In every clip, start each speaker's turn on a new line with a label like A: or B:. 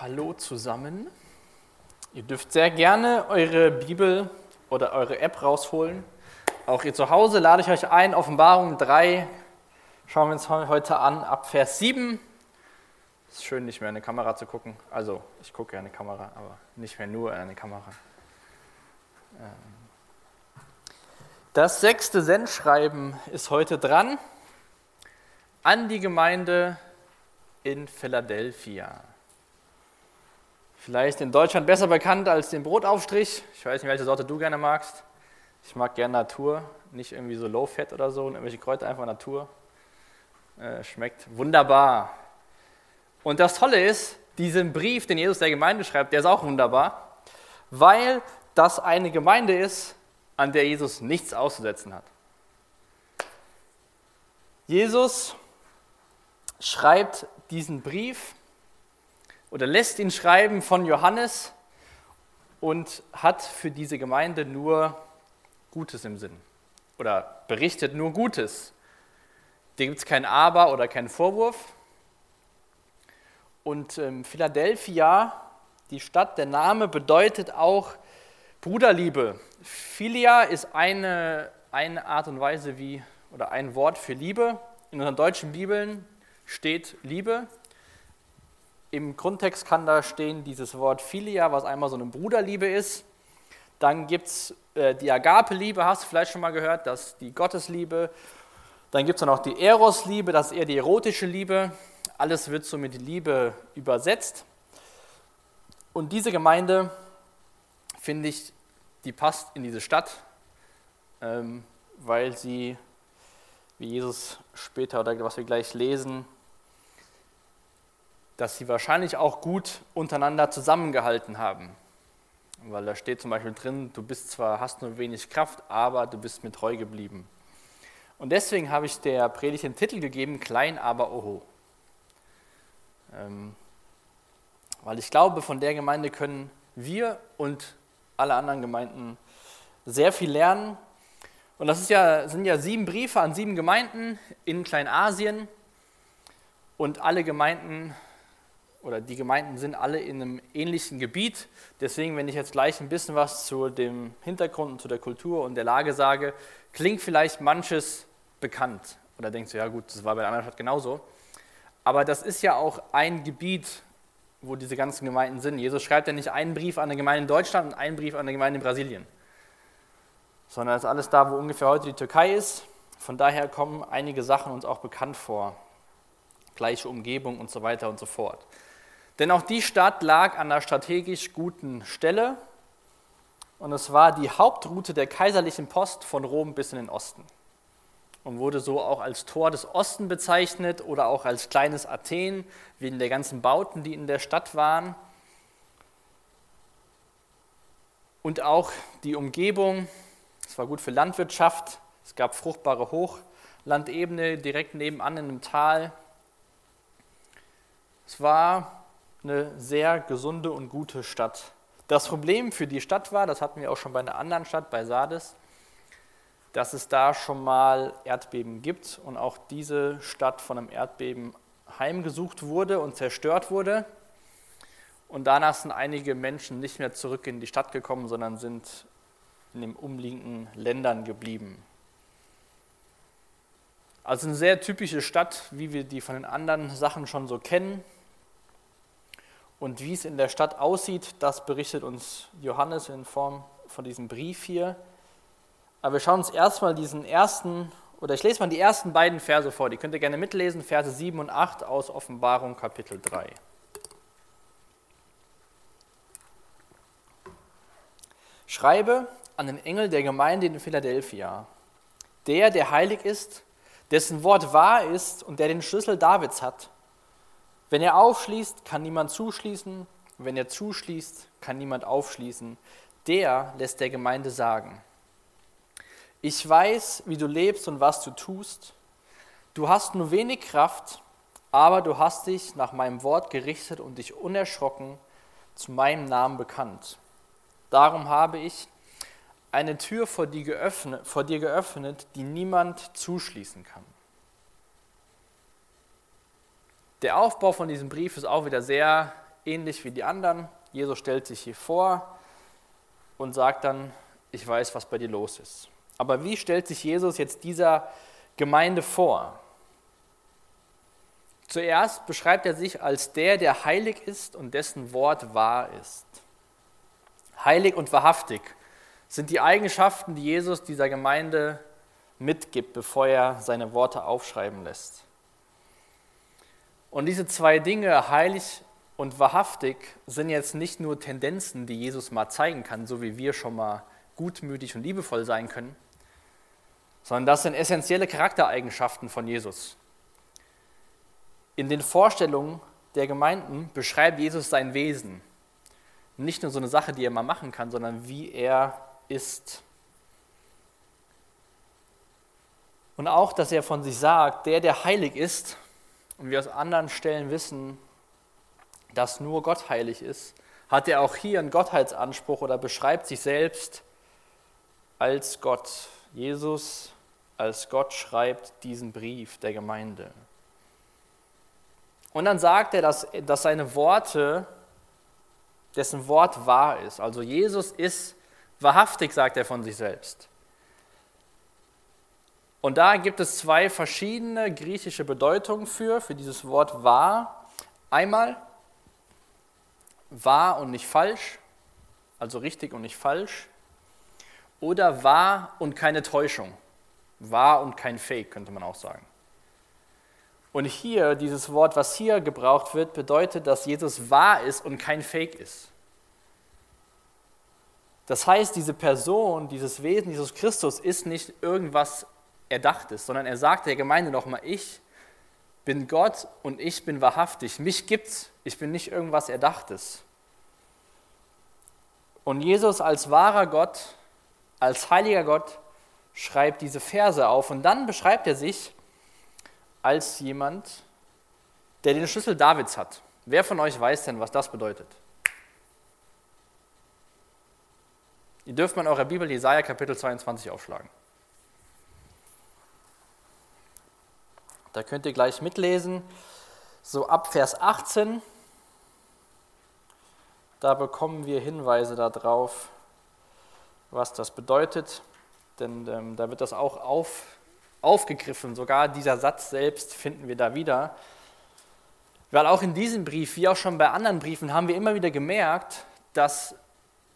A: Hallo zusammen. Ihr dürft sehr gerne eure Bibel oder eure App rausholen. Auch ihr zu Hause lade ich euch ein, Offenbarung 3, schauen wir uns heute an, ab Vers 7. Es ist schön, nicht mehr in eine Kamera zu gucken. Also, ich gucke ja in eine Kamera, aber nicht mehr nur in eine Kamera. Ähm. Das sechste Sendschreiben ist heute dran an die Gemeinde in Philadelphia. Vielleicht in Deutschland besser bekannt als den Brotaufstrich. Ich weiß nicht, welche Sorte du gerne magst. Ich mag gerne Natur, nicht irgendwie so Low-Fat oder so, und irgendwelche Kräuter, einfach Natur. Äh, schmeckt wunderbar. Und das Tolle ist, diesen Brief, den Jesus der Gemeinde schreibt, der ist auch wunderbar, weil das eine Gemeinde ist, an der Jesus nichts auszusetzen hat. Jesus schreibt diesen Brief oder lässt ihn schreiben von Johannes und hat für diese Gemeinde nur Gutes im Sinn oder berichtet nur Gutes. Da gibt es kein Aber oder keinen Vorwurf. Und ähm, Philadelphia, die Stadt, der Name bedeutet auch Bruderliebe. Philia ist eine, eine Art und Weise wie, oder ein Wort für Liebe. In unseren deutschen Bibeln steht Liebe. Im Grundtext kann da stehen dieses Wort Philia, was einmal so eine Bruderliebe ist. Dann gibt es äh, die Agape-Liebe, hast du vielleicht schon mal gehört, das ist die Gottesliebe. Dann gibt es noch die Eros-Liebe, das ist eher die erotische Liebe. Alles wird so mit Liebe übersetzt. Und diese Gemeinde, finde ich, die passt in diese Stadt, ähm, weil sie, wie Jesus später oder was wir gleich lesen, dass sie wahrscheinlich auch gut untereinander zusammengehalten haben. Weil da steht zum Beispiel drin, du bist zwar, hast nur wenig Kraft, aber du bist mir treu geblieben. Und deswegen habe ich der Predigt den Titel gegeben, Klein aber Oho. Ähm, weil ich glaube, von der Gemeinde können wir und alle anderen Gemeinden sehr viel lernen. Und das ja, sind ja sieben Briefe an sieben Gemeinden in Kleinasien. Und alle Gemeinden oder die Gemeinden sind alle in einem ähnlichen Gebiet. Deswegen, wenn ich jetzt gleich ein bisschen was zu dem Hintergrund und zu der Kultur und der Lage sage, klingt vielleicht manches bekannt. Oder denkst du, ja gut, das war bei der anderen Stadt genauso. Aber das ist ja auch ein Gebiet, wo diese ganzen Gemeinden sind. Jesus schreibt ja nicht einen Brief an eine Gemeinde in Deutschland und einen Brief an eine Gemeinde in Brasilien. Sondern das ist alles da, wo ungefähr heute die Türkei ist. Von daher kommen einige Sachen uns auch bekannt vor. Gleiche Umgebung und so weiter und so fort. Denn auch die Stadt lag an einer strategisch guten Stelle und es war die Hauptroute der kaiserlichen Post von Rom bis in den Osten und wurde so auch als Tor des Osten bezeichnet oder auch als kleines Athen wegen der ganzen Bauten, die in der Stadt waren. Und auch die Umgebung, es war gut für Landwirtschaft, es gab fruchtbare Hochlandebene direkt nebenan in einem Tal. Es war eine sehr gesunde und gute Stadt. Das Problem für die Stadt war, das hatten wir auch schon bei einer anderen Stadt, bei Sardes, dass es da schon mal Erdbeben gibt und auch diese Stadt von einem Erdbeben heimgesucht wurde und zerstört wurde. Und danach sind einige Menschen nicht mehr zurück in die Stadt gekommen, sondern sind in den umliegenden Ländern geblieben. Also eine sehr typische Stadt, wie wir die von den anderen Sachen schon so kennen. Und wie es in der Stadt aussieht, das berichtet uns Johannes in Form von diesem Brief hier. Aber wir schauen uns erstmal diesen ersten, oder ich lese mal die ersten beiden Verse vor. Die könnt ihr gerne mitlesen, Verse 7 und 8 aus Offenbarung Kapitel 3. Schreibe an den Engel der Gemeinde in Philadelphia, der, der heilig ist, dessen Wort wahr ist und der den Schlüssel Davids hat wenn er aufschließt, kann niemand zuschließen. Wenn er zuschließt, kann niemand aufschließen. Der lässt der Gemeinde sagen, ich weiß, wie du lebst und was du tust. Du hast nur wenig Kraft, aber du hast dich nach meinem Wort gerichtet und dich unerschrocken zu meinem Namen bekannt. Darum habe ich eine Tür vor dir geöffnet, vor dir geöffnet die niemand zuschließen kann. Der Aufbau von diesem Brief ist auch wieder sehr ähnlich wie die anderen. Jesus stellt sich hier vor und sagt dann, ich weiß, was bei dir los ist. Aber wie stellt sich Jesus jetzt dieser Gemeinde vor? Zuerst beschreibt er sich als der, der heilig ist und dessen Wort wahr ist. Heilig und wahrhaftig sind die Eigenschaften, die Jesus dieser Gemeinde mitgibt, bevor er seine Worte aufschreiben lässt. Und diese zwei Dinge, heilig und wahrhaftig, sind jetzt nicht nur Tendenzen, die Jesus mal zeigen kann, so wie wir schon mal gutmütig und liebevoll sein können, sondern das sind essentielle Charaktereigenschaften von Jesus. In den Vorstellungen der Gemeinden beschreibt Jesus sein Wesen. Nicht nur so eine Sache, die er mal machen kann, sondern wie er ist. Und auch, dass er von sich sagt, der, der heilig ist, und wir aus anderen Stellen wissen, dass nur Gott heilig ist, hat er auch hier einen Gottheitsanspruch oder beschreibt sich selbst als Gott. Jesus als Gott schreibt diesen Brief der Gemeinde. Und dann sagt er, dass, dass seine Worte, dessen Wort wahr ist. Also Jesus ist wahrhaftig, sagt er von sich selbst. Und da gibt es zwei verschiedene griechische Bedeutungen für, für dieses Wort wahr. Einmal wahr und nicht falsch, also richtig und nicht falsch. Oder wahr und keine Täuschung. Wahr und kein Fake, könnte man auch sagen. Und hier, dieses Wort, was hier gebraucht wird, bedeutet, dass Jesus wahr ist und kein Fake ist. Das heißt, diese Person, dieses Wesen, Jesus Christus ist nicht irgendwas Erdachtes, sondern er sagt der Gemeinde nochmal, ich bin Gott und ich bin wahrhaftig. Mich gibt's, ich bin nicht irgendwas Erdachtes. Und Jesus als wahrer Gott, als heiliger Gott, schreibt diese Verse auf und dann beschreibt er sich als jemand, der den Schlüssel Davids hat. Wer von euch weiß denn, was das bedeutet? Ihr dürft mal in eurer Bibel Jesaja Kapitel 22 aufschlagen. Da könnt ihr gleich mitlesen, so ab Vers 18. Da bekommen wir Hinweise darauf, was das bedeutet, denn ähm, da wird das auch auf, aufgegriffen. Sogar dieser Satz selbst finden wir da wieder. Weil auch in diesem Brief, wie auch schon bei anderen Briefen, haben wir immer wieder gemerkt, dass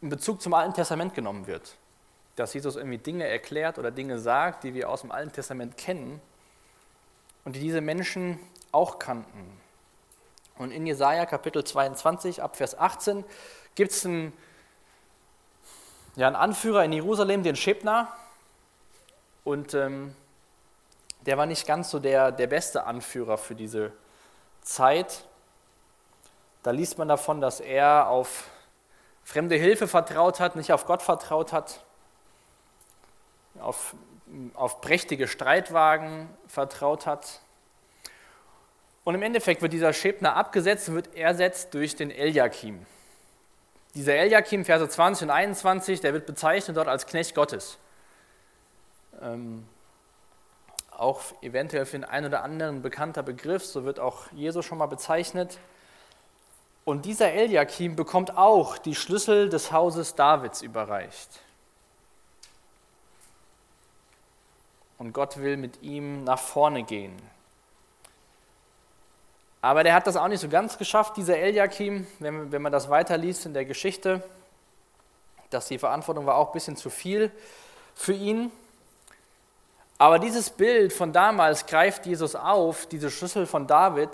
A: in Bezug zum Alten Testament genommen wird. Dass Jesus irgendwie Dinge erklärt oder Dinge sagt, die wir aus dem Alten Testament kennen und die diese Menschen auch kannten. Und in Jesaja Kapitel 22 ab Vers 18 gibt es einen, ja, einen Anführer in Jerusalem, den Schebner. Und ähm, der war nicht ganz so der, der beste Anführer für diese Zeit. Da liest man davon, dass er auf fremde Hilfe vertraut hat, nicht auf Gott vertraut hat, auf auf prächtige Streitwagen vertraut hat. Und im Endeffekt wird dieser Schäbner abgesetzt und wird ersetzt durch den Eliakim. Dieser Eliakim, Verse 20 und 21, der wird bezeichnet dort als Knecht Gottes. Ähm, auch eventuell für den einen oder anderen bekannter Begriff, so wird auch Jesus schon mal bezeichnet. Und dieser Eliakim bekommt auch die Schlüssel des Hauses Davids überreicht. Und Gott will mit ihm nach vorne gehen. Aber der hat das auch nicht so ganz geschafft, dieser Eliakim, wenn, wenn man das weiterliest in der Geschichte, dass die Verantwortung war auch ein bisschen zu viel für ihn. Aber dieses Bild von damals greift Jesus auf, diese Schlüssel von David,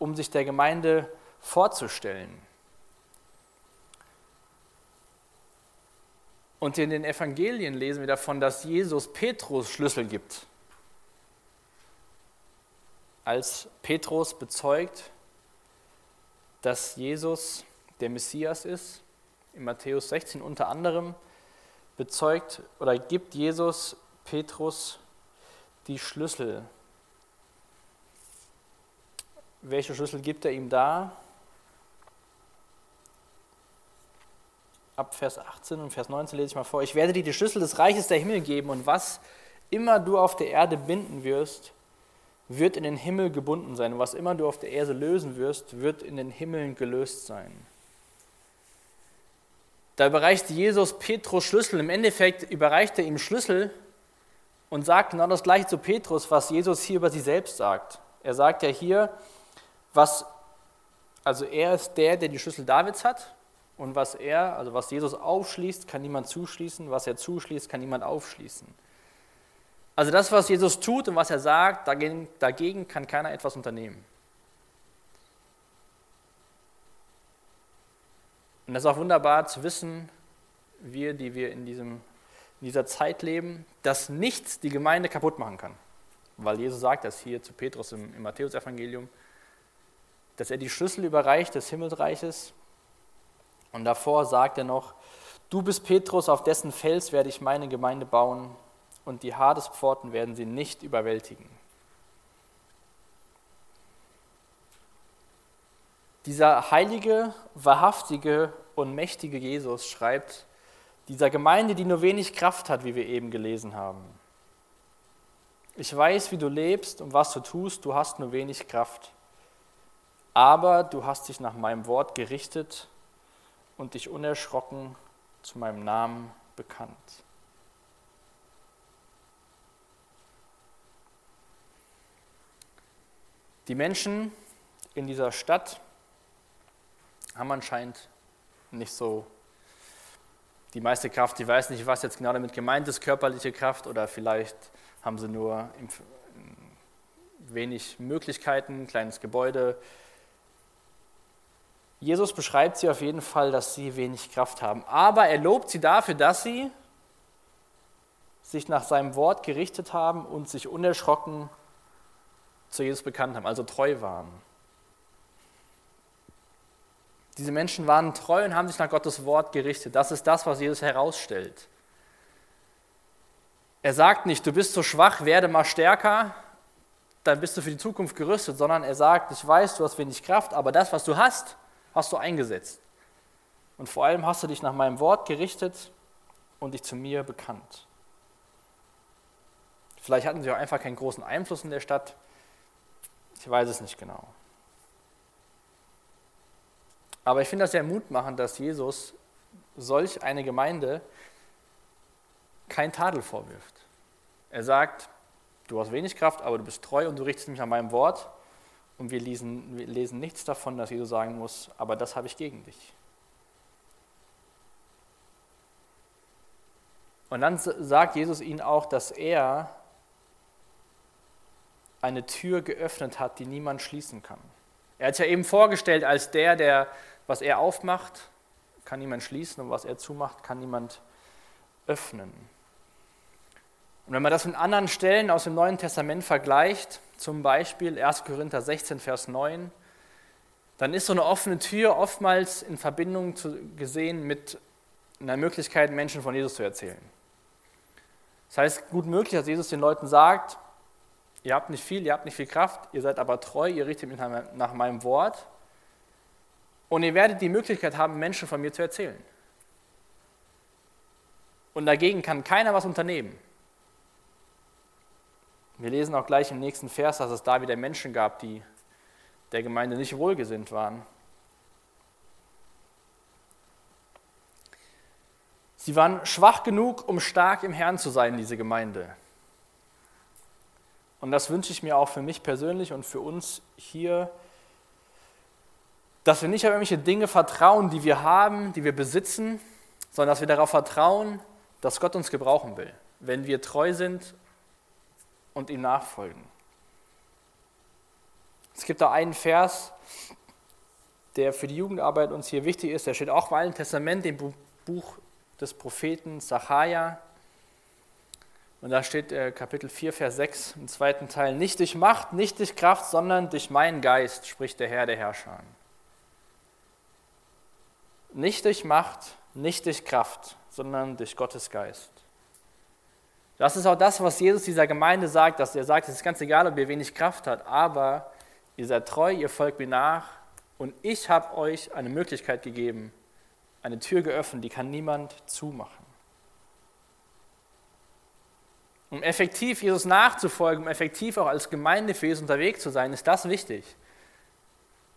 A: um sich der Gemeinde vorzustellen. Und in den Evangelien lesen wir davon, dass Jesus Petrus Schlüssel gibt. Als Petrus bezeugt, dass Jesus der Messias ist, in Matthäus 16 unter anderem, bezeugt oder gibt Jesus Petrus die Schlüssel. Welche Schlüssel gibt er ihm da? Ab Vers 18 und Vers 19 lese ich mal vor. Ich werde dir die Schlüssel des Reiches der Himmel geben und was immer du auf der Erde binden wirst, wird in den Himmel gebunden sein. Und was immer du auf der Erde lösen wirst, wird in den Himmeln gelöst sein. Da überreicht Jesus Petrus Schlüssel. Im Endeffekt überreicht er ihm Schlüssel und sagt genau das gleiche zu Petrus, was Jesus hier über sich selbst sagt. Er sagt ja hier, was, also er ist der, der die Schlüssel Davids hat. Und was er, also was Jesus aufschließt, kann niemand zuschließen. Was er zuschließt, kann niemand aufschließen. Also das, was Jesus tut und was er sagt, dagegen, dagegen kann keiner etwas unternehmen. Und das ist auch wunderbar zu wissen, wir, die wir in, diesem, in dieser Zeit leben, dass nichts die Gemeinde kaputt machen kann. Weil Jesus sagt das hier zu Petrus im, im Matthäusevangelium, dass er die Schlüssel überreicht des Himmelreiches. Und davor sagt er noch, du bist Petrus, auf dessen Fels werde ich meine Gemeinde bauen und die Hadespforten werden sie nicht überwältigen. Dieser heilige, wahrhaftige und mächtige Jesus schreibt dieser Gemeinde, die nur wenig Kraft hat, wie wir eben gelesen haben. Ich weiß, wie du lebst und was du tust, du hast nur wenig Kraft. Aber du hast dich nach meinem Wort gerichtet und dich unerschrocken zu meinem Namen bekannt. Die Menschen in dieser Stadt haben anscheinend nicht so die meiste Kraft. Ich weiß nicht, was jetzt genau damit gemeint ist, körperliche Kraft, oder vielleicht haben sie nur wenig Möglichkeiten, ein kleines Gebäude. Jesus beschreibt sie auf jeden Fall, dass sie wenig Kraft haben. Aber er lobt sie dafür, dass sie sich nach seinem Wort gerichtet haben und sich unerschrocken zu Jesus bekannt haben, also treu waren. Diese Menschen waren treu und haben sich nach Gottes Wort gerichtet. Das ist das, was Jesus herausstellt. Er sagt nicht, du bist so schwach, werde mal stärker, dann bist du für die Zukunft gerüstet, sondern er sagt, ich weiß, du hast wenig Kraft, aber das, was du hast, hast du eingesetzt. Und vor allem hast du dich nach meinem Wort gerichtet und dich zu mir bekannt. Vielleicht hatten sie auch einfach keinen großen Einfluss in der Stadt, ich weiß es nicht genau. Aber ich finde das sehr mutmachend, dass Jesus solch eine Gemeinde kein Tadel vorwirft. Er sagt, du hast wenig Kraft, aber du bist treu und du richtest mich an meinem Wort. Und wir lesen, wir lesen nichts davon, dass Jesus sagen muss, aber das habe ich gegen dich. Und dann sagt Jesus ihnen auch, dass er eine Tür geöffnet hat, die niemand schließen kann. Er hat sich ja eben vorgestellt als der, der, was er aufmacht, kann niemand schließen und was er zumacht, kann niemand öffnen. Und wenn man das mit anderen Stellen aus dem Neuen Testament vergleicht, zum Beispiel 1. Korinther 16, Vers 9, dann ist so eine offene Tür oftmals in Verbindung zu, gesehen mit einer Möglichkeit, Menschen von Jesus zu erzählen. Das heißt, gut möglich, dass Jesus den Leuten sagt, Ihr habt nicht viel, ihr habt nicht viel Kraft, ihr seid aber treu, ihr richtet mich nach meinem Wort. Und ihr werdet die Möglichkeit haben, Menschen von mir zu erzählen. Und dagegen kann keiner was unternehmen. Wir lesen auch gleich im nächsten Vers, dass es da wieder Menschen gab, die der Gemeinde nicht wohlgesinnt waren. Sie waren schwach genug, um stark im Herrn zu sein, diese Gemeinde. Und das wünsche ich mir auch für mich persönlich und für uns hier, dass wir nicht auf irgendwelche Dinge vertrauen, die wir haben, die wir besitzen, sondern dass wir darauf vertrauen, dass Gott uns gebrauchen will, wenn wir treu sind und ihm nachfolgen. Es gibt da einen Vers, der für die Jugendarbeit uns hier wichtig ist. Der steht auch im Alten Testament, im Buch des Propheten Sacharja. Und da steht äh, Kapitel 4, Vers 6 im zweiten Teil, nicht durch Macht, nicht durch Kraft, sondern durch meinen Geist, spricht der Herr der Herrscher. Nicht durch Macht, nicht durch Kraft, sondern durch Gottes Geist. Das ist auch das, was Jesus dieser Gemeinde sagt, dass er sagt, es ist ganz egal, ob ihr wenig Kraft habt, aber ihr seid treu, ihr folgt mir nach und ich habe euch eine Möglichkeit gegeben, eine Tür geöffnet, die kann niemand zumachen. Um effektiv Jesus nachzufolgen, um effektiv auch als Gemeinde für Jesus unterwegs zu sein, ist das wichtig.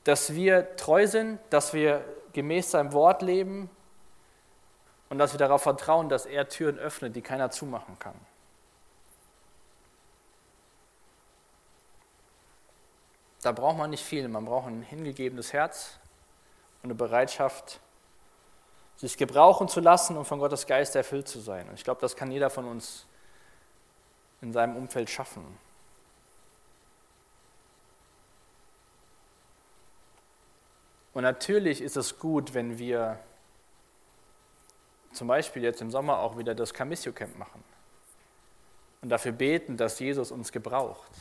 A: Dass wir treu sind, dass wir gemäß seinem Wort leben und dass wir darauf vertrauen, dass er Türen öffnet, die keiner zumachen kann. Da braucht man nicht viel, man braucht ein hingegebenes Herz und eine Bereitschaft, sich gebrauchen zu lassen und von Gottes Geist erfüllt zu sein. Und ich glaube, das kann jeder von uns in seinem Umfeld schaffen. Und natürlich ist es gut, wenn wir zum Beispiel jetzt im Sommer auch wieder das Camisio Camp machen und dafür beten, dass Jesus uns gebraucht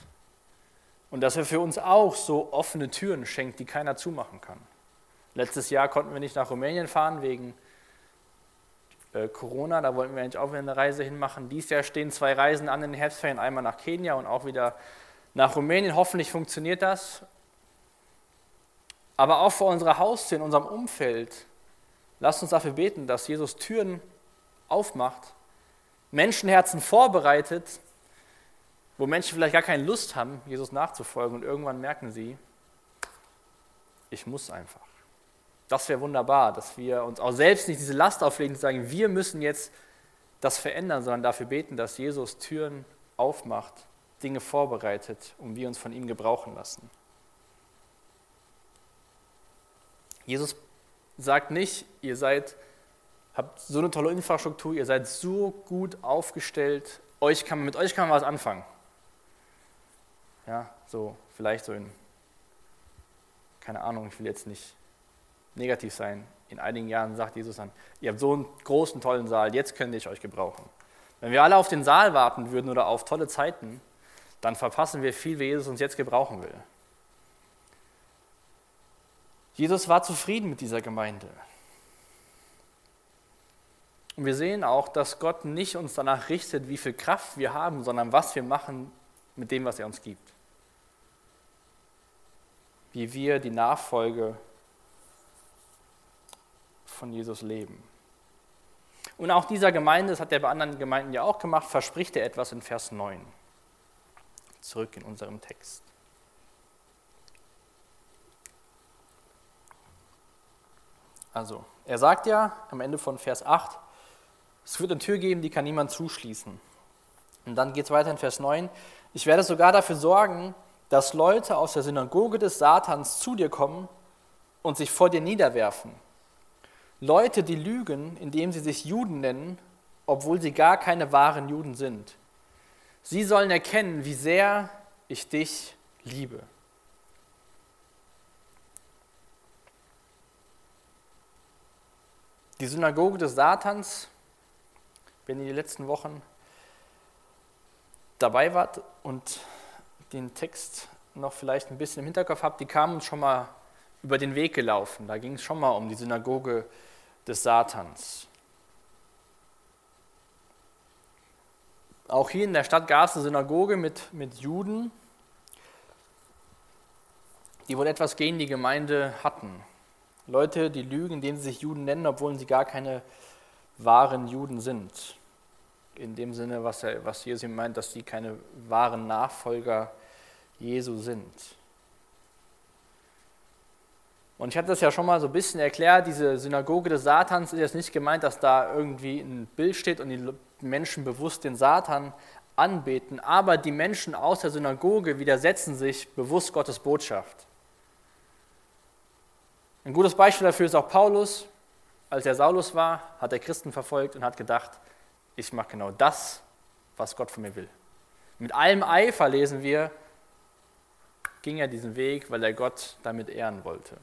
A: und dass er für uns auch so offene Türen schenkt, die keiner zumachen kann. Letztes Jahr konnten wir nicht nach Rumänien fahren wegen äh, Corona, da wollten wir eigentlich auch wieder eine Reise hinmachen. Dieses Jahr stehen zwei Reisen an in den Herbstferien, einmal nach Kenia und auch wieder nach Rumänien. Hoffentlich funktioniert das. Aber auch vor unserer Haustür, in unserem Umfeld, lasst uns dafür beten, dass Jesus Türen aufmacht, Menschenherzen vorbereitet, wo Menschen vielleicht gar keine Lust haben, Jesus nachzufolgen und irgendwann merken sie, ich muss einfach. Das wäre wunderbar, dass wir uns auch selbst nicht diese Last auflegen und sagen, wir müssen jetzt das verändern, sondern dafür beten, dass Jesus Türen aufmacht, Dinge vorbereitet und wir uns von ihm gebrauchen lassen. Jesus sagt nicht, ihr seid, habt so eine tolle Infrastruktur, ihr seid so gut aufgestellt, euch kann, mit euch kann man was anfangen. Ja, so, vielleicht so in, keine Ahnung, ich will jetzt nicht negativ sein. In einigen Jahren sagt Jesus dann, ihr habt so einen großen, tollen Saal, jetzt könnte ich euch gebrauchen. Wenn wir alle auf den Saal warten würden oder auf tolle Zeiten, dann verpassen wir viel, wie Jesus uns jetzt gebrauchen will. Jesus war zufrieden mit dieser Gemeinde. Und wir sehen auch, dass Gott nicht uns danach richtet, wie viel Kraft wir haben, sondern was wir machen mit dem, was er uns gibt. Wie wir die Nachfolge von Jesus leben. Und auch dieser Gemeinde, das hat er bei anderen Gemeinden ja auch gemacht, verspricht er etwas in Vers 9. Zurück in unserem Text. Also, er sagt ja am Ende von Vers 8, es wird eine Tür geben, die kann niemand zuschließen. Und dann geht es weiter in Vers 9. Ich werde sogar dafür sorgen, dass Leute aus der Synagoge des Satans zu dir kommen und sich vor dir niederwerfen Leute, die lügen, indem sie sich Juden nennen, obwohl sie gar keine wahren Juden sind. Sie sollen erkennen, wie sehr ich dich liebe. Die Synagoge des Satans, wenn ihr die letzten Wochen dabei wart und den Text noch vielleicht ein bisschen im Hinterkopf habt, die kamen uns schon mal über den Weg gelaufen. Da ging es schon mal um die Synagoge des Satans. Auch hier in der Stadt gab es eine Synagoge mit, mit Juden, die wohl etwas gegen die Gemeinde hatten. Leute, die lügen, indem sie sich Juden nennen, obwohl sie gar keine wahren Juden sind. In dem Sinne, was, er, was Jesus meint, dass sie keine wahren Nachfolger Jesu sind. Und ich hatte das ja schon mal so ein bisschen erklärt, diese Synagoge des Satans ist jetzt nicht gemeint, dass da irgendwie ein Bild steht und die Menschen bewusst den Satan anbeten, aber die Menschen aus der Synagoge widersetzen sich bewusst Gottes Botschaft. Ein gutes Beispiel dafür ist auch Paulus. Als er Saulus war, hat er Christen verfolgt und hat gedacht, ich mache genau das, was Gott von mir will. Mit allem Eifer lesen wir, ging er diesen Weg, weil er Gott damit ehren wollte.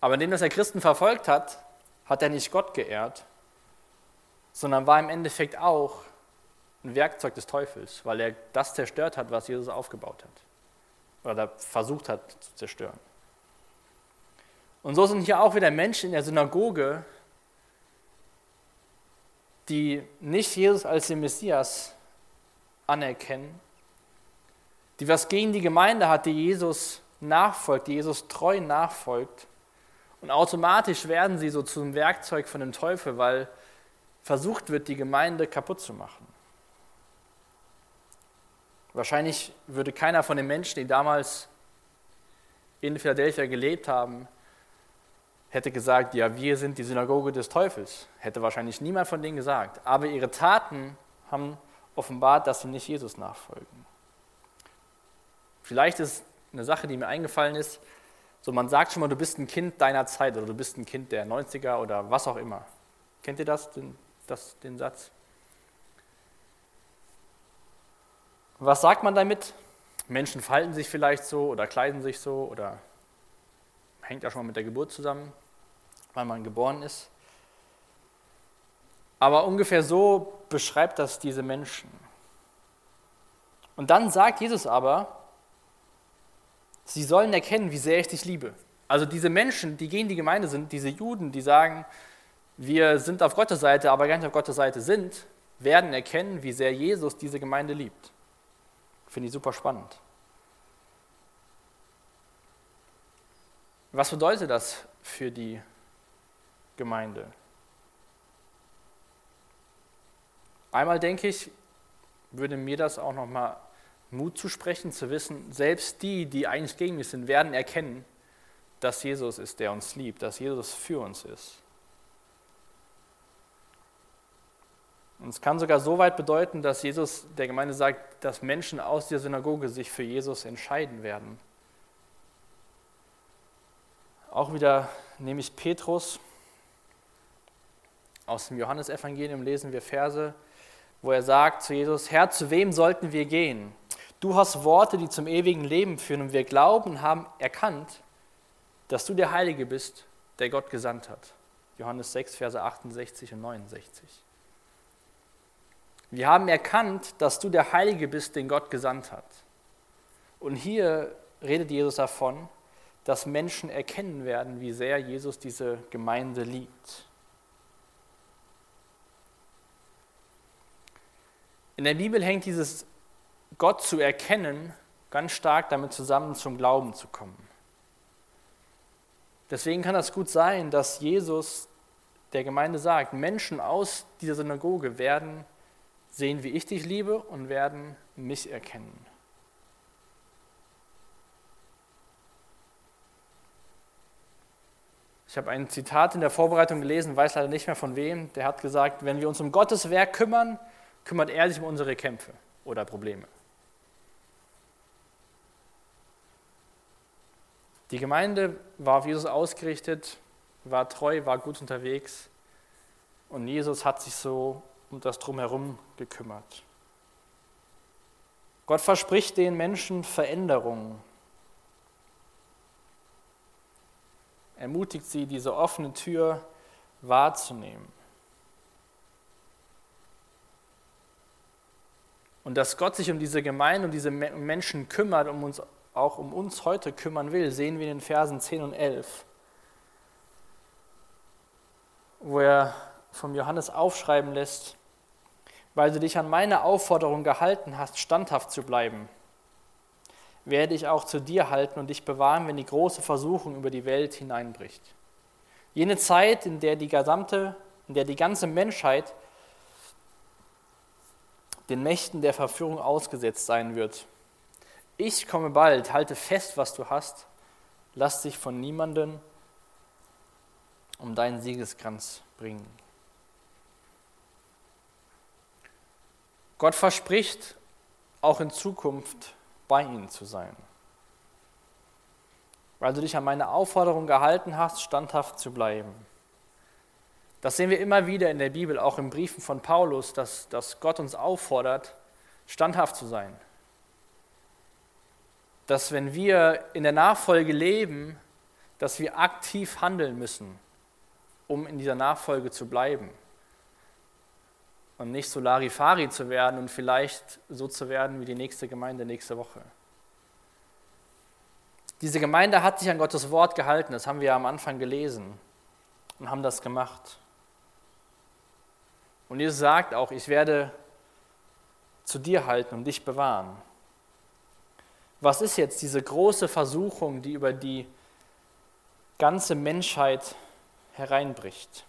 A: Aber indem er Christen verfolgt hat, hat er nicht Gott geehrt, sondern war im Endeffekt auch ein Werkzeug des Teufels, weil er das zerstört hat, was Jesus aufgebaut hat. Oder versucht hat zu zerstören. Und so sind hier auch wieder Menschen in der Synagoge, die nicht Jesus als den Messias anerkennen, die was gegen die Gemeinde hat, die Jesus nachfolgt, die Jesus treu nachfolgt und automatisch werden sie so zum Werkzeug von dem Teufel, weil versucht wird, die Gemeinde kaputt zu machen. Wahrscheinlich würde keiner von den Menschen, die damals in Philadelphia gelebt haben, hätte gesagt, ja, wir sind die Synagoge des Teufels. Hätte wahrscheinlich niemand von denen gesagt. Aber ihre Taten haben offenbart, dass sie nicht Jesus nachfolgen. Vielleicht ist eine Sache, die mir eingefallen ist, so man sagt schon mal, du bist ein Kind deiner Zeit oder du bist ein Kind der 90er oder was auch immer. Kennt ihr das, den, das, den Satz? Was sagt man damit? Menschen falten sich vielleicht so oder kleiden sich so oder hängt ja schon mal mit der Geburt zusammen, weil man geboren ist. Aber ungefähr so beschreibt das diese Menschen. Und dann sagt Jesus aber, sie sollen erkennen, wie sehr ich dich liebe. Also diese Menschen, die gegen die Gemeinde sind, diese Juden, die sagen, wir sind auf Gottes Seite, aber gar nicht auf Gottes Seite sind, werden erkennen, wie sehr Jesus diese Gemeinde liebt. Finde ich super spannend. Was bedeutet das für die Gemeinde? Einmal denke ich, würde mir das auch nochmal Mut zu sprechen, zu wissen, selbst die, die eigentlich gegen mich sind, werden erkennen, dass Jesus ist, der uns liebt, dass Jesus für uns ist. Und es kann sogar so weit bedeuten, dass Jesus der Gemeinde sagt, dass Menschen aus der Synagoge sich für Jesus entscheiden werden. Auch wieder nehme ich Petrus. Aus dem Johannesevangelium lesen wir Verse, wo er sagt zu Jesus, Herr, zu wem sollten wir gehen? Du hast Worte, die zum ewigen Leben führen und wir glauben haben erkannt, dass du der Heilige bist, der Gott gesandt hat. Johannes 6, Verse 68 und 69. Wir haben erkannt, dass du der Heilige bist, den Gott gesandt hat. Und hier redet Jesus davon, dass Menschen erkennen werden, wie sehr Jesus diese Gemeinde liebt. In der Bibel hängt dieses Gott zu erkennen ganz stark damit zusammen, zum Glauben zu kommen. Deswegen kann das gut sein, dass Jesus der Gemeinde sagt, Menschen aus dieser Synagoge werden sehen, wie ich dich liebe und werden mich erkennen. Ich habe ein Zitat in der Vorbereitung gelesen, weiß leider nicht mehr von wem. Der hat gesagt, wenn wir uns um Gottes Werk kümmern, kümmert er sich um unsere Kämpfe oder Probleme. Die Gemeinde war auf Jesus ausgerichtet, war treu, war gut unterwegs und Jesus hat sich so um das Drumherum gekümmert. Gott verspricht den Menschen Veränderungen ermutigt sie, diese offene Tür wahrzunehmen. Und dass Gott sich um diese Gemeinde, um diese Menschen kümmert, um uns auch um uns heute kümmern will, sehen wir in den Versen 10 und 11, wo er vom Johannes aufschreiben lässt, weil du dich an meine Aufforderung gehalten hast, standhaft zu bleiben werde ich auch zu dir halten und dich bewahren, wenn die große Versuchung über die Welt hineinbricht. Jene Zeit, in der die gesamte, in der die ganze Menschheit den Mächten der Verführung ausgesetzt sein wird. Ich komme bald, halte fest, was du hast, lass dich von niemanden um deinen Siegeskranz bringen. Gott verspricht auch in Zukunft bei ihnen zu sein. Weil du dich an meine Aufforderung gehalten hast, standhaft zu bleiben. Das sehen wir immer wieder in der Bibel, auch in Briefen von Paulus, dass, dass Gott uns auffordert, standhaft zu sein. Dass wenn wir in der Nachfolge leben, dass wir aktiv handeln müssen, um in dieser Nachfolge zu bleiben und nicht so Larifari zu werden und vielleicht so zu werden wie die nächste Gemeinde nächste Woche. Diese Gemeinde hat sich an Gottes Wort gehalten, das haben wir am Anfang gelesen und haben das gemacht. Und Jesus sagt auch, ich werde zu dir halten und dich bewahren. Was ist jetzt diese große Versuchung, die über die ganze Menschheit hereinbricht?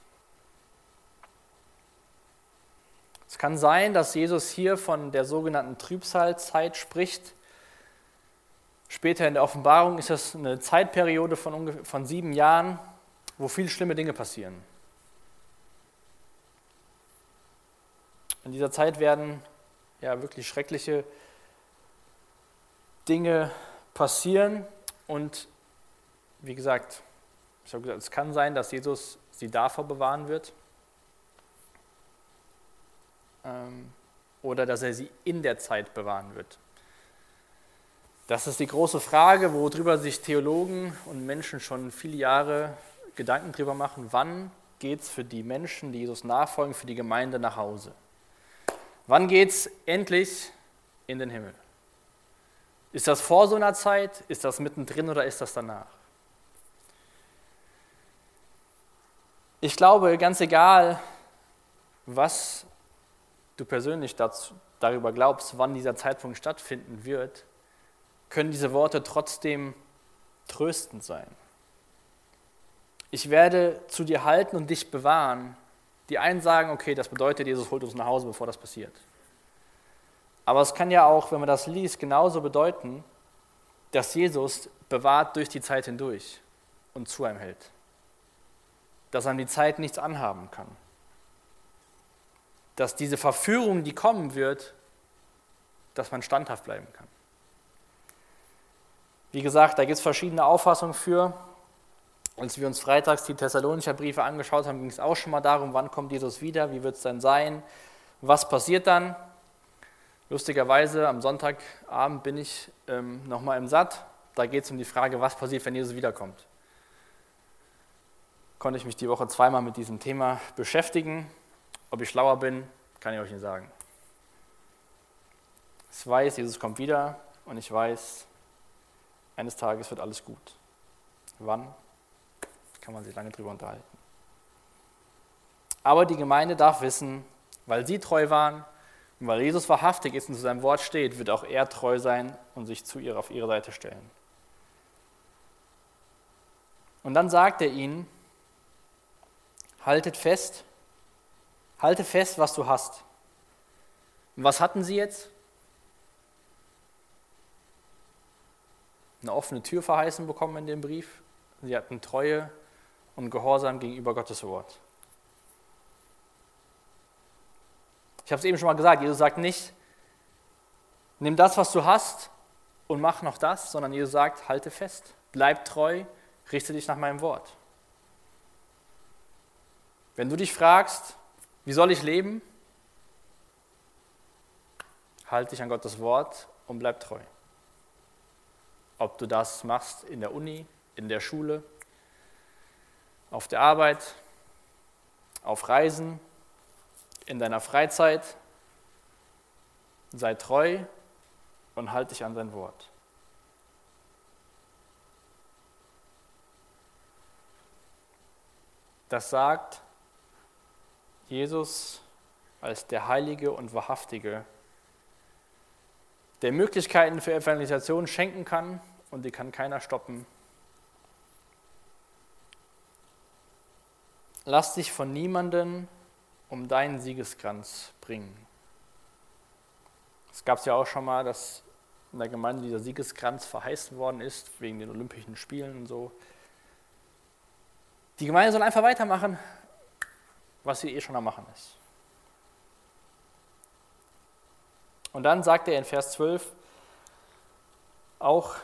A: Es kann sein, dass Jesus hier von der sogenannten Trübsalzeit spricht. Später in der Offenbarung ist das eine Zeitperiode von, ungefähr, von sieben Jahren, wo viele schlimme Dinge passieren. In dieser Zeit werden ja wirklich schreckliche Dinge passieren und wie gesagt, ich habe gesagt, es kann sein, dass Jesus sie davor bewahren wird ähm, oder dass er sie in der Zeit bewahren wird. Das ist die große Frage, worüber sich Theologen und Menschen schon viele Jahre Gedanken drüber machen. Wann geht es für die Menschen, die Jesus nachfolgen, für die Gemeinde nach Hause? Wann geht es endlich in den Himmel? Ist das vor so einer Zeit? Ist das mittendrin oder ist das danach? Ich glaube, ganz egal, was du persönlich dazu, darüber glaubst, wann dieser Zeitpunkt stattfinden wird, können diese Worte trotzdem tröstend sein. Ich werde zu dir halten und dich bewahren. Die einen sagen, okay, das bedeutet, Jesus holt uns nach Hause, bevor das passiert. Aber es kann ja auch, wenn man das liest, genauso bedeuten, dass Jesus bewahrt durch die Zeit hindurch und zu einem hält dass einem die Zeit nichts anhaben kann. Dass diese Verführung, die kommen wird, dass man standhaft bleiben kann. Wie gesagt, da gibt es verschiedene Auffassungen für. Als wir uns freitags die Thessalonicher Briefe angeschaut haben, ging es auch schon mal darum, wann kommt Jesus wieder, wie wird es dann sein, was passiert dann. Lustigerweise am Sonntagabend bin ich ähm, nochmal im Satt. Da geht es um die Frage, was passiert, wenn Jesus wiederkommt konnte ich mich die Woche zweimal mit diesem Thema beschäftigen. Ob ich schlauer bin, kann ich euch nicht sagen. Ich weiß, Jesus kommt wieder und ich weiß, eines Tages wird alles gut. Wann? Kann man sich lange drüber unterhalten. Aber die Gemeinde darf wissen, weil sie treu waren und weil Jesus wahrhaftig ist und zu seinem Wort steht, wird auch er treu sein und sich zu ihr auf ihre Seite stellen. Und dann sagt er ihnen, haltet fest, halte fest, was du hast. Und was hatten sie jetzt? Eine offene Tür verheißen bekommen in dem Brief. Sie hatten Treue und Gehorsam gegenüber Gottes Wort. Ich habe es eben schon mal gesagt, Jesus sagt nicht, nimm das, was du hast und mach noch das, sondern Jesus sagt, halte fest, bleib treu, richte dich nach meinem Wort. Wenn du dich fragst, wie soll ich leben, halte dich an Gottes Wort und bleib treu. Ob du das machst in der Uni, in der Schule, auf der Arbeit, auf Reisen, in deiner Freizeit, sei treu und halte dich an sein Wort. Das sagt Jesus als der Heilige und Wahrhaftige, der Möglichkeiten für Evangelisation schenken kann und die kann keiner stoppen. Lass dich von niemanden um deinen Siegeskranz bringen. Es gab es ja auch schon mal, dass in der Gemeinde dieser Siegeskranz verheißen worden ist, wegen den Olympischen Spielen und so. Die Gemeinde soll einfach weitermachen, was sie eh schon am Machen ist. Und dann sagt er in Vers 12, auch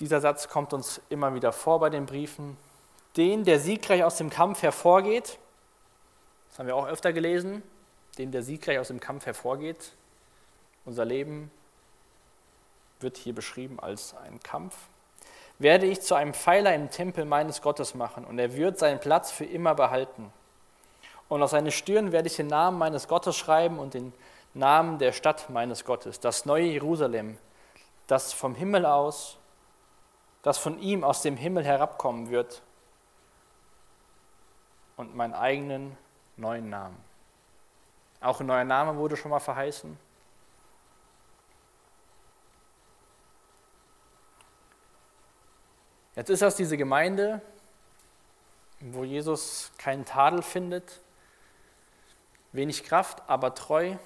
A: dieser Satz kommt uns immer wieder vor bei den Briefen, den, der siegreich aus dem Kampf hervorgeht, das haben wir auch öfter gelesen, den, der siegreich aus dem Kampf hervorgeht. Unser Leben wird hier beschrieben als ein Kampf. Werde ich zu einem Pfeiler im Tempel meines Gottes machen und er wird seinen Platz für immer behalten. Und auf seine Stirn werde ich den Namen meines Gottes schreiben und den Namen der Stadt meines Gottes, das neue Jerusalem, das vom Himmel aus, das von ihm aus dem Himmel herabkommen wird und meinen eigenen neuen Namen. Auch ein neuer Name wurde schon mal verheißen. Jetzt ist das diese Gemeinde, wo Jesus keinen Tadel findet, wenig Kraft, aber treu.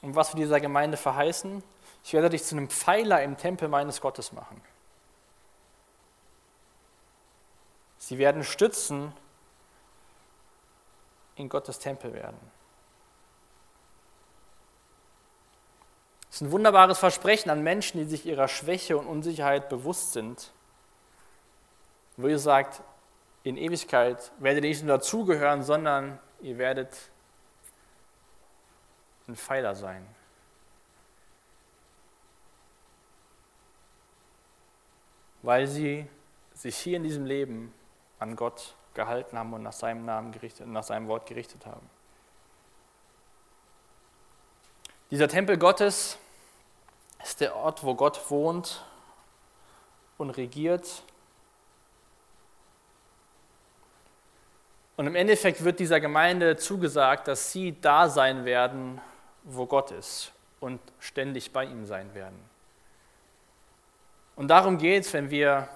A: Und was wir dieser Gemeinde verheißen, ich werde dich zu einem Pfeiler im Tempel meines Gottes machen. Sie werden Stützen in Gottes Tempel werden. Es ist ein wunderbares Versprechen an Menschen, die sich ihrer Schwäche und Unsicherheit bewusst sind. Wo ihr sagt, in Ewigkeit werdet ihr nicht nur dazugehören, sondern ihr werdet ein Pfeiler sein. Weil sie sich hier in diesem Leben an Gott gehalten haben und nach seinem Namen gerichtet, nach seinem Wort gerichtet haben. Dieser Tempel Gottes ist der Ort, wo Gott wohnt und regiert. Und im Endeffekt wird dieser Gemeinde zugesagt, dass sie da sein werden, wo Gott ist und ständig bei ihm sein werden. Und darum geht es, wenn wir,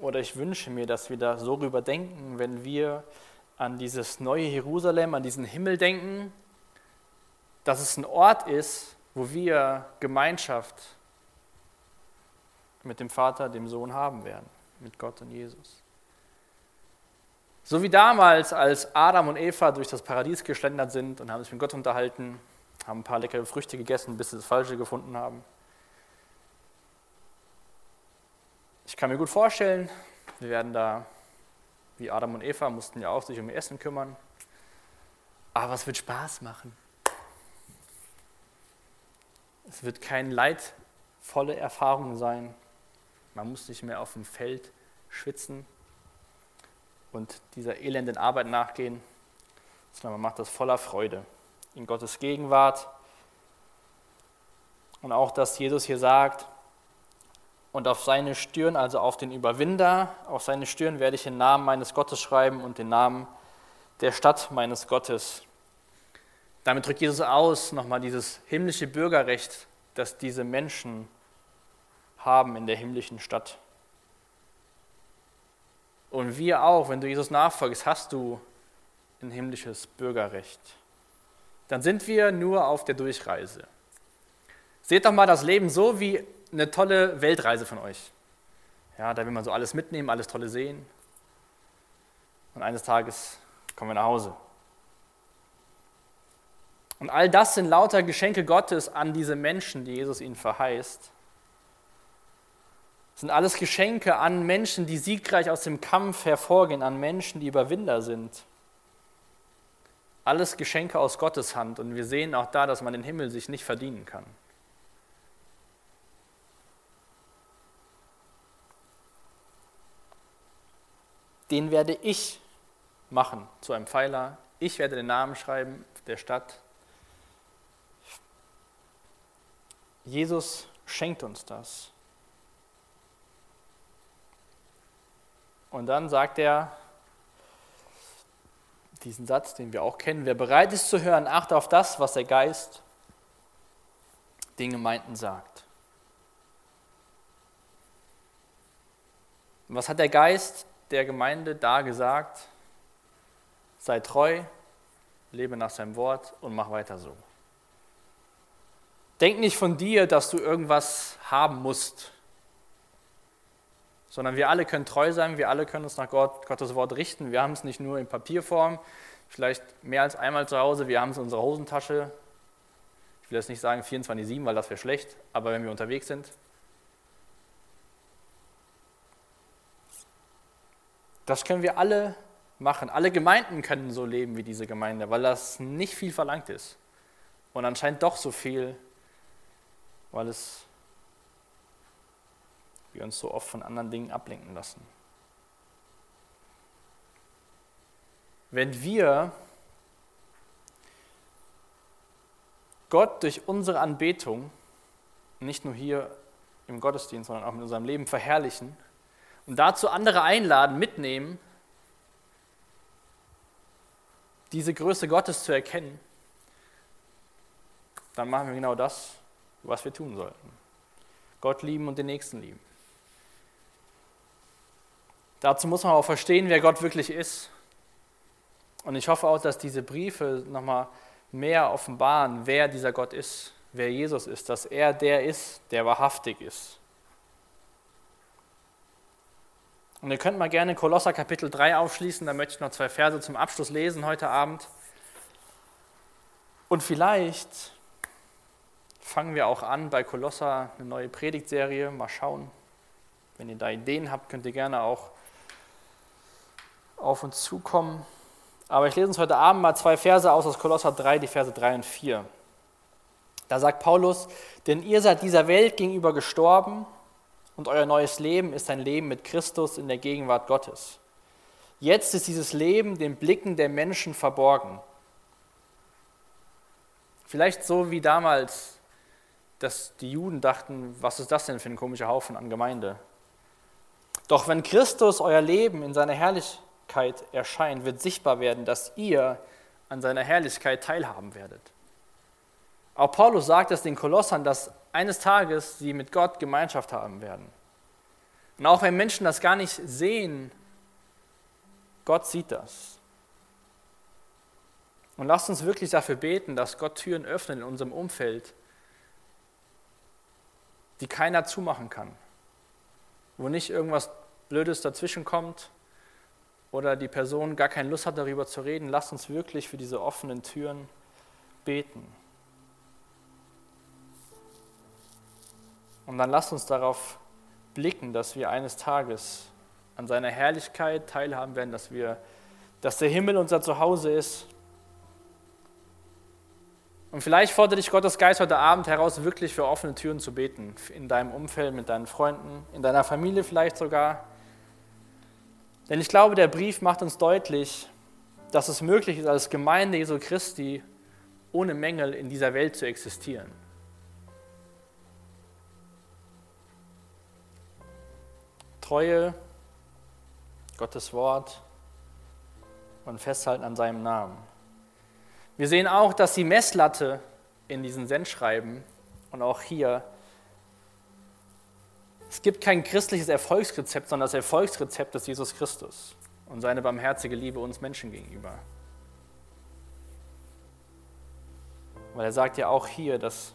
A: oder ich wünsche mir, dass wir da so rüber denken, wenn wir an dieses neue Jerusalem, an diesen Himmel denken, dass es ein Ort ist, wo wir Gemeinschaft mit dem Vater, dem Sohn haben werden, mit Gott und Jesus. So wie damals, als Adam und Eva durch das Paradies geschlendert sind und haben sich mit Gott unterhalten, haben ein paar leckere Früchte gegessen, bis sie das Falsche gefunden haben. Ich kann mir gut vorstellen, wir werden da, wie Adam und Eva, mussten ja auch sich um ihr Essen kümmern. Aber es wird Spaß machen. Es wird keine leidvolle Erfahrung sein. Man muss nicht mehr auf dem Feld schwitzen und dieser elenden Arbeit nachgehen, sondern man macht das voller Freude in Gottes Gegenwart. Und auch, dass Jesus hier sagt, und auf seine Stirn, also auf den Überwinder, auf seine Stirn werde ich den Namen meines Gottes schreiben und den Namen der Stadt meines Gottes. Damit drückt Jesus aus nochmal dieses himmlische Bürgerrecht, das diese Menschen haben in der himmlischen Stadt. Und wir auch, wenn du Jesus nachfolgst, hast du ein himmlisches Bürgerrecht. Dann sind wir nur auf der Durchreise. Seht doch mal das Leben so wie eine tolle Weltreise von euch. Ja, da will man so alles mitnehmen, alles Tolle sehen. Und eines Tages kommen wir nach Hause. Und all das sind lauter Geschenke Gottes an diese Menschen, die Jesus ihnen verheißt. Das sind alles Geschenke an Menschen, die siegreich aus dem Kampf hervorgehen, an Menschen, die Überwinder sind. Alles Geschenke aus Gottes Hand. Und wir sehen auch da, dass man den Himmel sich nicht verdienen kann. Den werde ich machen zu einem Pfeiler. Ich werde den Namen schreiben der Stadt, Jesus schenkt uns das. Und dann sagt er diesen Satz, den wir auch kennen, wer bereit ist zu hören, achte auf das, was der Geist den Gemeinden sagt. Was hat der Geist der Gemeinde da gesagt? Sei treu, lebe nach seinem Wort und mach weiter so. Denk nicht von dir, dass du irgendwas haben musst, sondern wir alle können treu sein, wir alle können uns nach Gott, Gottes Wort richten. Wir haben es nicht nur in Papierform, vielleicht mehr als einmal zu Hause, wir haben es in unserer Hosentasche. Ich will jetzt nicht sagen 24-7, weil das wäre schlecht, aber wenn wir unterwegs sind. Das können wir alle machen. Alle Gemeinden können so leben wie diese Gemeinde, weil das nicht viel verlangt ist. Und anscheinend doch so viel weil es wir uns so oft von anderen Dingen ablenken lassen. Wenn wir Gott durch unsere Anbetung, nicht nur hier im Gottesdienst, sondern auch in unserem Leben verherrlichen und dazu andere einladen, mitnehmen, diese Größe Gottes zu erkennen, dann machen wir genau das, was wir tun sollten. Gott lieben und den Nächsten lieben. Dazu muss man auch verstehen, wer Gott wirklich ist. Und ich hoffe auch, dass diese Briefe nochmal mehr offenbaren, wer dieser Gott ist, wer Jesus ist, dass er der ist, der wahrhaftig ist. Und ihr könnt mal gerne Kolosser Kapitel 3 aufschließen, da möchte ich noch zwei Verse zum Abschluss lesen heute Abend. Und vielleicht fangen wir auch an bei Kolosser eine neue Predigtserie, mal schauen. Wenn ihr da Ideen habt, könnt ihr gerne auch auf uns zukommen. Aber ich lese uns heute Abend mal zwei Verse aus aus Kolosser 3, die Verse 3 und 4. Da sagt Paulus, denn ihr seid dieser Welt gegenüber gestorben und euer neues Leben ist ein Leben mit Christus in der Gegenwart Gottes. Jetzt ist dieses Leben den Blicken der Menschen verborgen. Vielleicht so wie damals, dass die Juden dachten, was ist das denn für ein komischer Haufen an Gemeinde? Doch wenn Christus euer Leben in seiner Herrlichkeit erscheint, wird sichtbar werden, dass ihr an seiner Herrlichkeit teilhaben werdet. Auch Paulus sagt es den Kolossern, dass eines Tages sie mit Gott Gemeinschaft haben werden. Und auch wenn Menschen das gar nicht sehen, Gott sieht das. Und lasst uns wirklich dafür beten, dass Gott Türen öffnet in unserem Umfeld, die keiner zumachen kann. Wo nicht irgendwas Blödes dazwischen kommt, oder die Person gar keine Lust hat, darüber zu reden, lasst uns wirklich für diese offenen Türen beten. Und dann lasst uns darauf blicken, dass wir eines Tages an seiner Herrlichkeit teilhaben werden, dass, wir, dass der Himmel unser Zuhause ist. Und vielleicht fordert dich Gottes Geist heute Abend heraus, wirklich für offene Türen zu beten, in deinem Umfeld, mit deinen Freunden, in deiner Familie vielleicht sogar. Denn ich glaube, der Brief macht uns deutlich, dass es möglich ist, als Gemeinde Jesu Christi ohne Mängel in dieser Welt zu existieren. Treue, Gottes Wort und Festhalten an seinem Namen. Wir sehen auch, dass die Messlatte in diesen Sendschreiben und auch hier es gibt kein christliches Erfolgsrezept, sondern das Erfolgsrezept ist Jesus Christus und seine barmherzige Liebe uns Menschen gegenüber. Weil er sagt ja auch hier, dass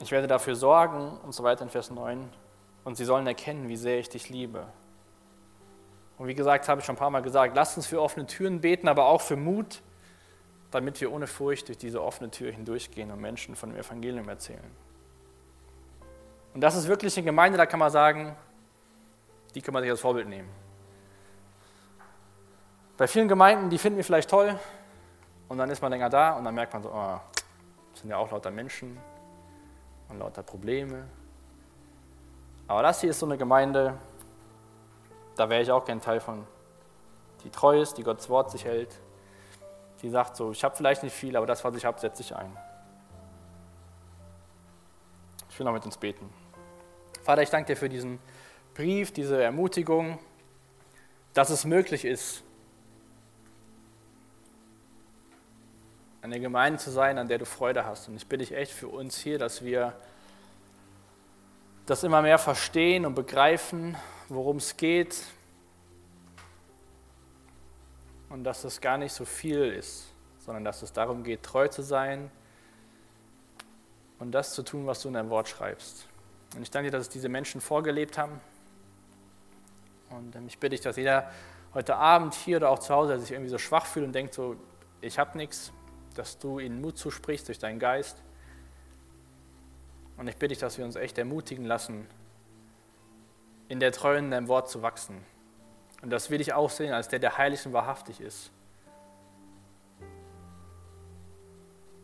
A: ich werde dafür sorgen und so weiter in Vers 9 und sie sollen erkennen, wie sehr ich dich liebe. Und wie gesagt, habe ich schon ein paar Mal gesagt, lasst uns für offene Türen beten, aber auch für Mut, damit wir ohne Furcht durch diese offene Tür hindurchgehen und Menschen von dem Evangelium erzählen. Und das ist wirklich eine Gemeinde, da kann man sagen, die kann man sich als Vorbild nehmen. Bei vielen Gemeinden, die finden wir vielleicht toll und dann ist man länger da und dann merkt man so, oh, das sind ja auch lauter Menschen und lauter Probleme. Aber das hier ist so eine Gemeinde, da wäre ich auch gern Teil von, die treu ist, die Gottes Wort sich hält, die sagt so, ich habe vielleicht nicht viel, aber das, was ich habe, setze ich ein. Ich will noch mit uns beten. Vater, ich danke dir für diesen Brief, diese Ermutigung, dass es möglich ist, eine Gemeinde zu sein, an der du Freude hast. Und ich bitte dich echt für uns hier, dass wir das immer mehr verstehen und begreifen, worum es geht. Und dass es gar nicht so viel ist, sondern dass es darum geht, treu zu sein, und das zu tun, was du in deinem Wort schreibst. Und ich danke dir, dass es diese Menschen vorgelebt haben. Und ähm, ich bitte dich, dass jeder heute Abend hier oder auch zu Hause sich irgendwie so schwach fühlt und denkt so, ich habe nichts, dass du ihnen Mut zusprichst durch deinen Geist. Und ich bitte dich, dass wir uns echt ermutigen lassen, in der Treue in deinem Wort zu wachsen. Und dass wir dich auch sehen als der, der heilig und wahrhaftig ist.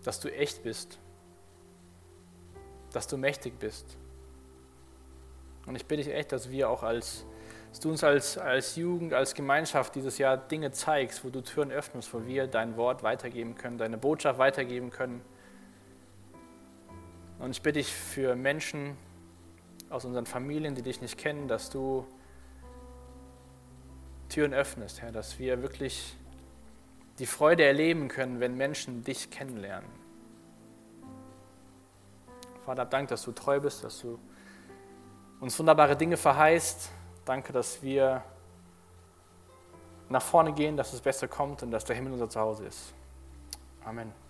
A: Dass du echt bist dass du mächtig bist. Und ich bitte dich echt, dass wir auch als, dass du uns als, als Jugend, als Gemeinschaft dieses Jahr Dinge zeigst, wo du Türen öffnest, wo wir dein Wort weitergeben können, deine Botschaft weitergeben können. Und ich bitte dich für Menschen aus unseren Familien, die dich nicht kennen, dass du Türen öffnest, Herr, dass wir wirklich die Freude erleben können, wenn Menschen dich kennenlernen. Vater, danke, dass du treu bist, dass du uns wunderbare Dinge verheißt. Danke, dass wir nach vorne gehen, dass das Beste kommt und dass der Himmel unser Zuhause ist. Amen.